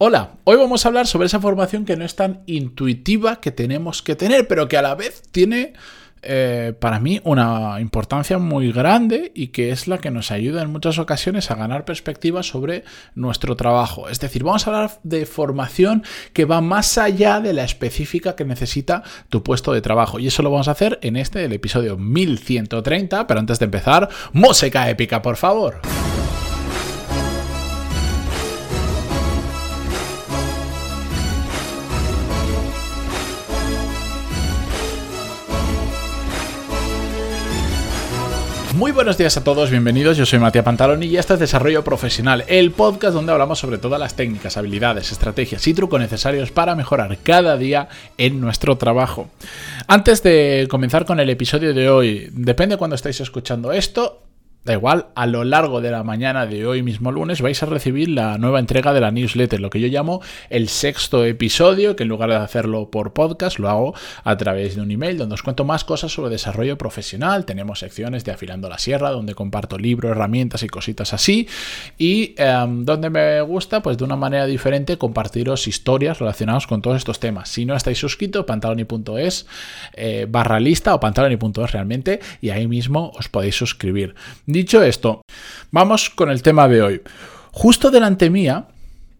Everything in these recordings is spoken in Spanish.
Hola, hoy vamos a hablar sobre esa formación que no es tan intuitiva que tenemos que tener, pero que a la vez tiene eh, para mí una importancia muy grande y que es la que nos ayuda en muchas ocasiones a ganar perspectiva sobre nuestro trabajo. Es decir, vamos a hablar de formación que va más allá de la específica que necesita tu puesto de trabajo. Y eso lo vamos a hacer en este, el episodio 1130. Pero antes de empezar, música épica, por favor. Muy buenos días a todos, bienvenidos. Yo soy Matías Pantaloni y este es Desarrollo Profesional, el podcast donde hablamos sobre todas las técnicas, habilidades, estrategias y trucos necesarios para mejorar cada día en nuestro trabajo. Antes de comenzar con el episodio de hoy, depende cuando estáis escuchando esto, Da igual, a lo largo de la mañana de hoy mismo lunes vais a recibir la nueva entrega de la newsletter, lo que yo llamo el sexto episodio, que en lugar de hacerlo por podcast, lo hago a través de un email donde os cuento más cosas sobre desarrollo profesional. Tenemos secciones de Afilando la Sierra, donde comparto libros, herramientas y cositas así. Y em, donde me gusta, pues de una manera diferente, compartiros historias relacionadas con todos estos temas. Si no estáis suscritos, pantaloni.es eh, barra lista o pantaloni.es realmente, y ahí mismo os podéis suscribir. Dicho esto, vamos con el tema de hoy. Justo delante mía,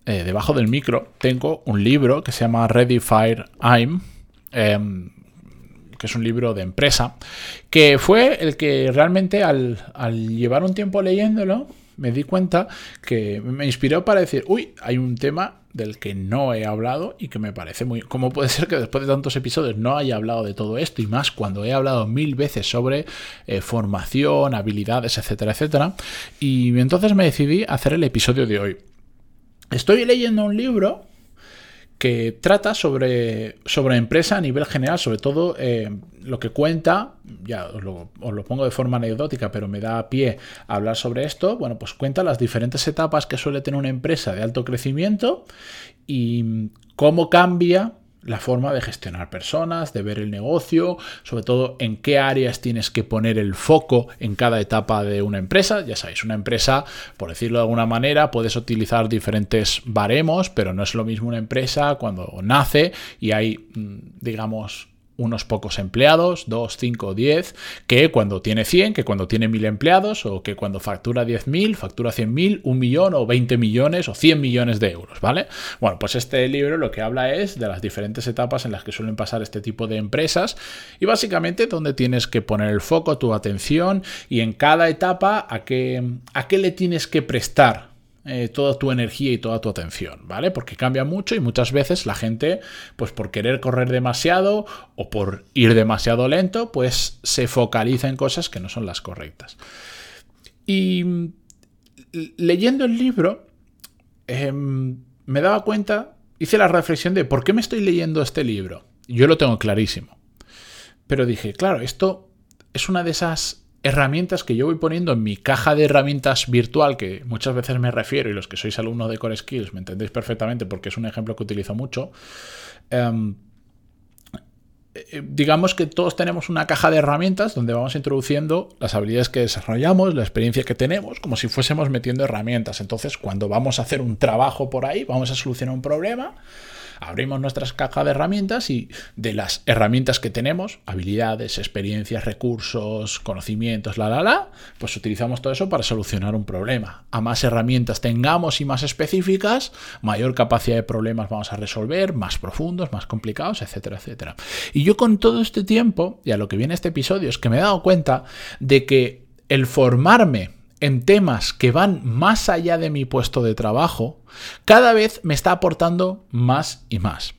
eh, debajo del micro, tengo un libro que se llama Ready Fire Aim. Em, que es un libro de empresa, que fue el que realmente al, al llevar un tiempo leyéndolo, me di cuenta que me inspiró para decir, uy, hay un tema del que no he hablado y que me parece muy... ¿Cómo puede ser que después de tantos episodios no haya hablado de todo esto? Y más cuando he hablado mil veces sobre eh, formación, habilidades, etcétera, etcétera. Y entonces me decidí hacer el episodio de hoy. Estoy leyendo un libro que trata sobre, sobre empresa a nivel general, sobre todo eh, lo que cuenta, ya os lo, pongo de forma anecdótica, pero me da pie hablar sobre esto, bueno, pues cuenta las diferentes etapas que suele tener una empresa de alto crecimiento y cómo cambia la forma de gestionar personas, de ver el negocio, sobre todo en qué áreas tienes que poner el foco en cada etapa de una empresa. Ya sabéis, una empresa, por decirlo de alguna manera, puedes utilizar diferentes baremos, pero no es lo mismo una empresa cuando nace y hay, mm, digamos, unos pocos empleados, 2, 5, 10, que cuando tiene 100, que cuando tiene 1000 empleados, o que cuando factura 10.000, factura 100.000, un millón o 20 millones o 100 millones de euros, ¿vale? Bueno, pues este libro lo que habla es de las diferentes etapas en las que suelen pasar este tipo de empresas y básicamente donde tienes que poner el foco, tu atención y en cada etapa a qué, a qué le tienes que prestar eh, toda tu energía y toda tu atención, ¿vale? Porque cambia mucho y muchas veces la gente, pues por querer correr demasiado o por ir demasiado lento, pues se focaliza en cosas que no son las correctas. Y leyendo el libro, em, me daba cuenta, hice la reflexión de por qué me estoy leyendo este libro. Yo lo tengo clarísimo. Pero dije, claro, esto es una de esas herramientas que yo voy poniendo en mi caja de herramientas virtual, que muchas veces me refiero, y los que sois alumnos de Core Skills me entendéis perfectamente porque es un ejemplo que utilizo mucho. Em, eh, digamos que todos tenemos una caja de herramientas donde vamos introduciendo las habilidades que desarrollamos, la experiencia que tenemos, como si fuésemos metiendo herramientas. Entonces, cuando vamos a hacer un trabajo por ahí, vamos a solucionar un problema, abrimos nuestras cajas de herramientas y de las herramientas que tenemos, habilidades, experiencias, recursos, conocimientos, la, la, la, pues utilizamos todo eso para solucionar un problema. A más herramientas tengamos y más específicas, mayor capacidad de problemas vamos a resolver, más profundos, más complicados, etcétera, etcétera. Y yo con todo este tiempo, y a lo que viene este episodio, es que me he dado cuenta de que el formarme en temas que van más allá de mi puesto de trabajo, cada vez me está aportando más y más.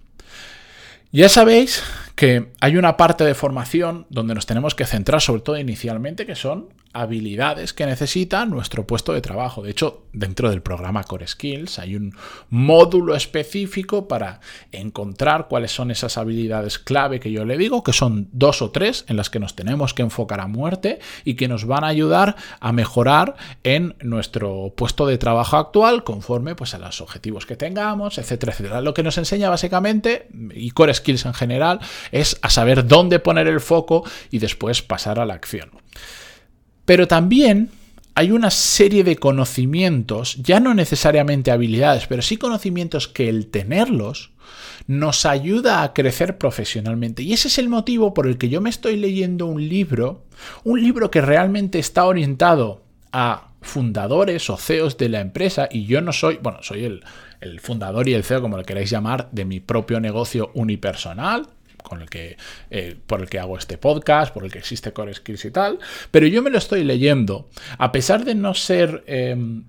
Ya sabéis que hay una parte de formación donde nos tenemos que centrar sobre todo inicialmente, que son habilidades que necesita nuestro puesto de trabajo. De hecho, dentro del programa Core Skills hay un módulo específico para encontrar cuáles son esas habilidades clave que yo le digo, que son dos o tres en las que nos tenemos que enfocar a muerte y que nos van a ayudar a mejorar en nuestro puesto de trabajo actual conforme pues, a los objetivos que tengamos, etcétera, etcétera. Lo que nos enseña básicamente, y Core Skills en general, es a saber dónde poner el foco y después pasar a la acción. Pero también hay una serie de conocimientos, ya no necesariamente habilidades, pero sí conocimientos que el tenerlos nos ayuda a crecer profesionalmente. Y ese es el motivo por el que yo me estoy leyendo un libro, un libro que realmente está orientado a fundadores o CEOs de la empresa y yo no soy, bueno, soy el, el fundador y el CEO, como lo queráis llamar, de mi propio negocio unipersonal, con el que, eh, por el que hago este podcast, por el que existe Core Skills y tal, pero yo me lo estoy leyendo, a pesar de no ser em,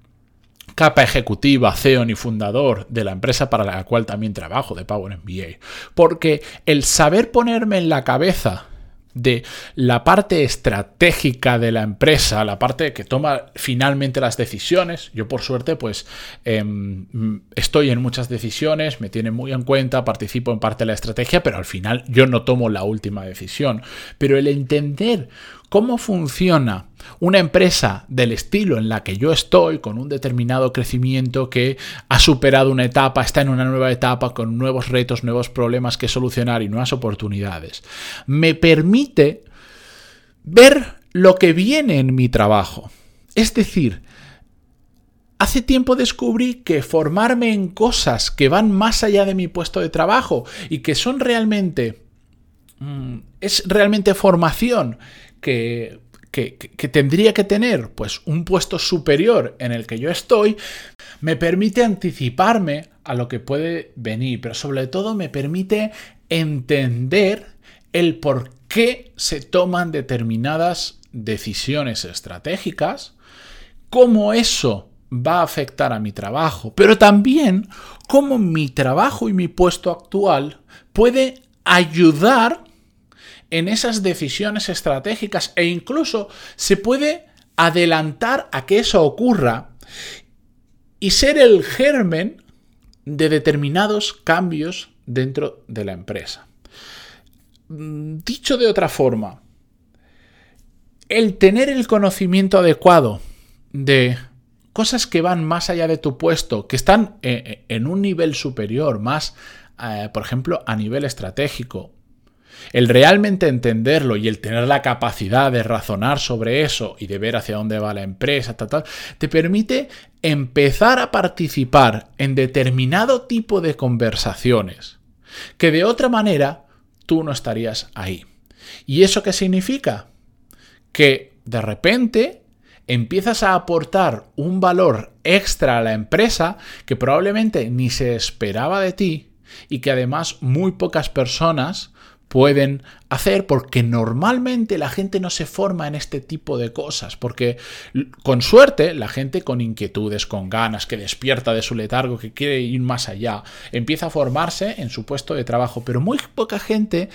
capa ejecutiva, CEO ni fundador de la empresa para la cual también trabajo, de Power MBA, porque el saber ponerme en la cabeza de la parte estratégica de la empresa, la parte que toma finalmente las decisiones. Yo por suerte pues em, estoy en muchas decisiones, me tienen muy en cuenta, participo en parte de la estrategia, pero al final yo no tomo la última decisión. Pero el entender cómo funciona una empresa del estilo en la que yo estoy, con un determinado crecimiento que ha superado una etapa, está en una nueva etapa, con nuevos retos, nuevos problemas que solucionar y nuevas oportunidades, me permite ver lo que viene en mi trabajo. Es decir, Hace tiempo descubrí que formarme en cosas que van más allá de mi puesto de trabajo y que son realmente... Mm, es realmente formación que, tendría que tener pues un puesto superior en el que yo estoy, me permite anticiparme a lo que puede venir, pero sobre todo me permite entender el por qué se toman determinadas decisiones estratégicas, cómo eso va a afectar a mi trabajo, pero también cómo mi trabajo y mi puesto actual puede ayudar en esas decisiones estratégicas e incluso se puede adelantar a que eso ocurra y ser el germen de determinados cambios dentro de la empresa. Mm, dicho de otra forma, el tener el conocimiento adecuado de cosas que van más allá de tu puesto, que están eh, eh, en un nivel superior, más, eh, por ejemplo, a nivel estratégico, el realmente entenderlo y el tener la capacidad de razonar sobre eso y de ver hacia dónde va la empresa, te permite empezar a participar en determinado tipo de conversaciones que de otra manera tú no estarías ahí. ¿Y eso qué significa? Que de repente empiezas a aportar un valor extra a la empresa que probablemente ni se esperaba de ti y que además muy pocas personas pueden hacer porque normalmente la gente no se forma en este tipo de cosas, porque con suerte la gente con inquietudes, con ganas, que despierta de su letargo, que quiere ir más allá, empieza a formarse en su puesto de trabajo, pero muy poca gente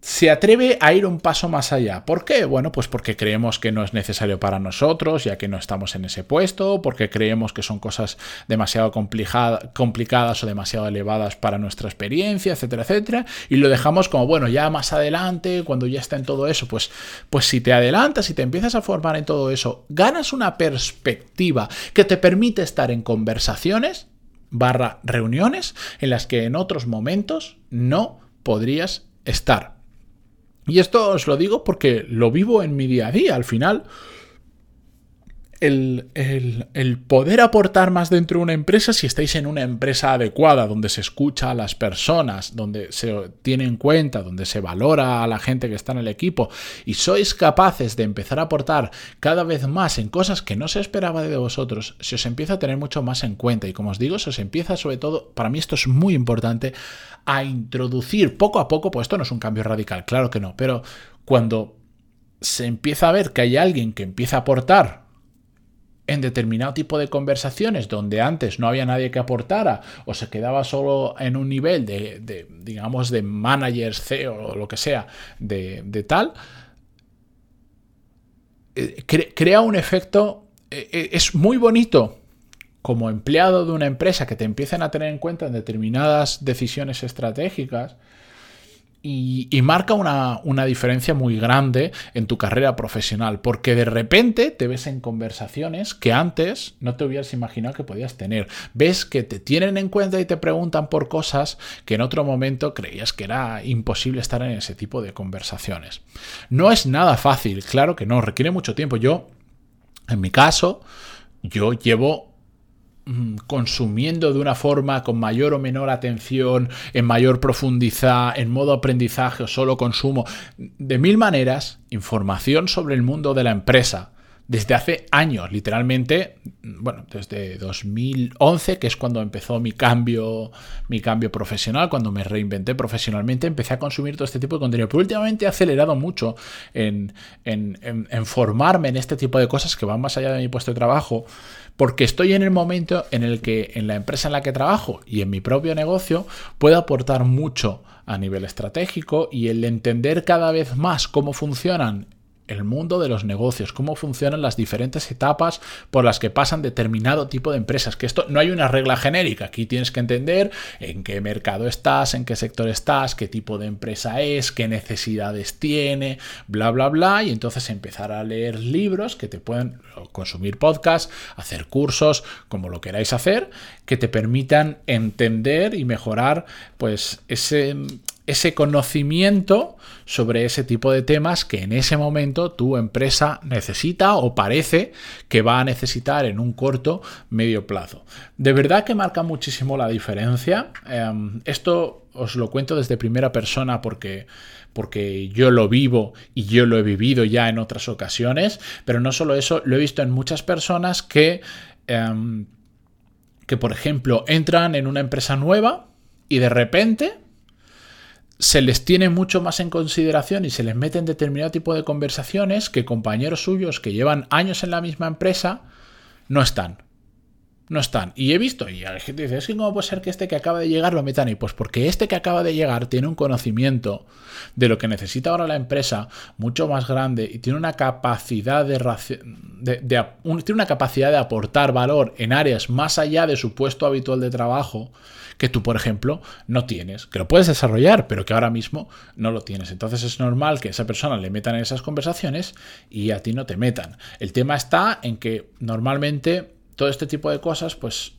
se atreve a ir un paso más allá. ¿Por qué? Bueno, pues porque creemos que no es necesario para nosotros, ya que no estamos en ese puesto, porque creemos que son cosas demasiado complicadas o demasiado elevadas para nuestra experiencia, etcétera, etcétera, y lo dejamos como, bueno, ya más adelante, cuando ya está en todo eso, pues, pues si te adelantas y te empiezas a formar en todo eso, ganas una perspectiva que te permite estar en conversaciones barra reuniones en las que en otros momentos no podrías estar. Y esto os lo digo porque lo vivo en mi día a día. Al final, el, poder aportar más dentro de una empresa, si estáis en una empresa adecuada, donde se escucha a las personas, donde se tiene en cuenta, donde se valora a la gente que está en el equipo, y sois capaces de empezar a aportar cada vez más en cosas que no se esperaba de vosotros, se os empieza a tener mucho más en cuenta. Y como os digo, se os empieza sobre todo, para mí esto es muy importante, a introducir poco a poco, pues esto no es un cambio radical, claro que no, pero cuando se empieza a ver que hay alguien que empieza a aportar en determinado tipo de conversaciones donde antes no había nadie que aportara o se quedaba solo en un nivel de, digamos, de managers, CEO o lo que sea, de, tal, eh, crea un efecto, eh, eh, es muy bonito como empleado de una empresa que te empiecen a tener en cuenta en determinadas decisiones estratégicas, y, marca una, una, diferencia muy grande en tu carrera profesional, porque de repente te ves en conversaciones que antes no te hubieras imaginado que podías tener. Ves que te tienen en cuenta y te preguntan por cosas que en otro momento creías que era imposible estar en ese tipo de conversaciones. No es nada fácil, claro que no, requiere mucho tiempo. Yo En mi caso, yo llevo consumiendo de una forma con mayor o menor atención, en mayor profundidad, en modo aprendizaje o solo consumo, de mil maneras, información sobre el mundo de la empresa desde hace años, literalmente, bueno, desde 2011, que es cuando empezó mi cambio, mi cambio profesional, cuando me reinventé profesionalmente, empecé a consumir todo este tipo de contenido. Pero últimamente he acelerado mucho en, en formarme en este tipo de cosas que van más allá de mi puesto de trabajo, porque estoy en el momento en el que en la empresa en la que trabajo y en mi propio negocio puedo aportar mucho a nivel estratégico y el entender cada vez más cómo funcionan el mundo de los negocios, cómo funcionan las diferentes etapas por las que pasan determinado tipo de empresas. Que esto no hay una regla genérica. Aquí tienes que entender en qué mercado estás, en qué sector estás, qué tipo de empresa es, qué necesidades tiene, bla, bla, bla. Y entonces empezar a leer libros que te pueden consumir podcasts, hacer cursos, como lo queráis hacer, que te permitan entender y mejorar pues ese ese conocimiento sobre ese tipo de temas que en ese momento tu empresa necesita o parece que va a necesitar en un corto medio plazo. De verdad que marca muchísimo la diferencia. Em, esto os lo cuento desde primera persona porque porque yo lo vivo y yo lo he vivido ya en otras ocasiones, pero no solo eso, lo he visto en muchas personas que, em, que por ejemplo, entran en una empresa nueva y de repente se les tiene mucho más en consideración y se les mete en determinado tipo de conversaciones que compañeros suyos que llevan años en la misma empresa no están. No están. Y he visto, y hay gente dice, es que cómo puede ser que este que acaba de llegar lo metan ahí. Pues porque este que acaba de llegar tiene un conocimiento de lo que necesita ahora la empresa mucho más grande y tiene una capacidad de, tiene una capacidad de aportar valor en áreas más allá de su puesto habitual de trabajo que tú, por ejemplo, no tienes, que lo puedes desarrollar, pero que ahora mismo no lo tienes. Entonces es normal que a esa persona le metan en esas conversaciones y a ti no te metan. El tema está en que normalmente todo este tipo de cosas, pues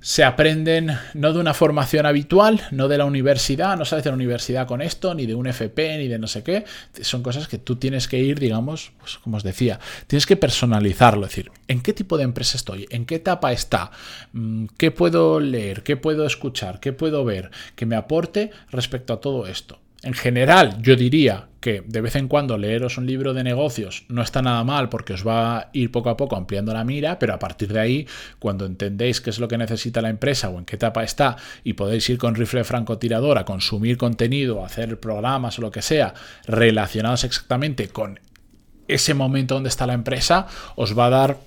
se aprenden no de una formación habitual, no de la universidad, no sales de la universidad con esto, ni de un FP, ni de no sé qué. Son cosas que tú tienes que ir, digamos, pues como os decía, tienes que personalizarlo, es decir, ¿en qué tipo de empresa estoy? ¿En qué etapa está? Mm, ¿Qué puedo leer? ¿Qué puedo escuchar? ¿Qué puedo ver? Que me aporte respecto a todo esto. En general, yo diría que de vez en cuando leeros un libro de negocios no está nada mal porque os va a ir poco a poco ampliando la mira, pero a partir de ahí, cuando entendéis qué es lo que necesita la empresa o en qué etapa está y podéis ir con rifle francotirador a consumir contenido, a hacer programas o lo que sea relacionados exactamente con ese momento donde está la empresa, os va a dar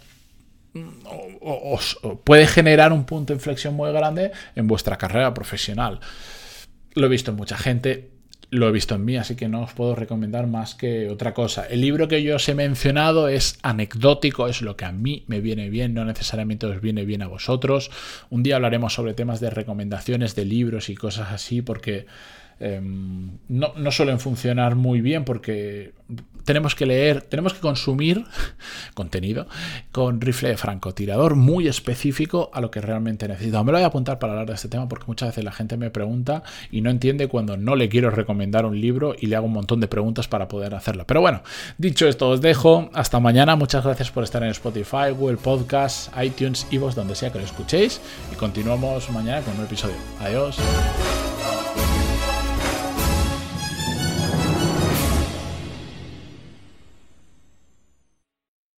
os puede generar un punto de inflexión muy grande en vuestra carrera profesional. Lo he visto en mucha gente, lo he visto en mí, así que no os puedo recomendar más que otra cosa. El libro que yo os he mencionado es anecdótico, es lo que a mí me viene bien, no necesariamente os viene bien a vosotros. Un día hablaremos sobre temas de recomendaciones de libros y cosas así, porque Em, no, no, suelen funcionar muy bien porque tenemos que leer, tenemos que consumir contenido con rifle de francotirador muy específico a lo que realmente necesito. Me lo voy a apuntar para hablar de este tema porque muchas veces la gente me pregunta y no entiende cuando no le quiero recomendar un libro y le hago un montón de preguntas para poder hacerlo. Pero bueno, dicho esto, os dejo. Hasta mañana. Muchas gracias por estar en Spotify, Google Podcast, iTunes, vos donde sea que lo escuchéis. Y continuamos mañana con un episodio. Adiós.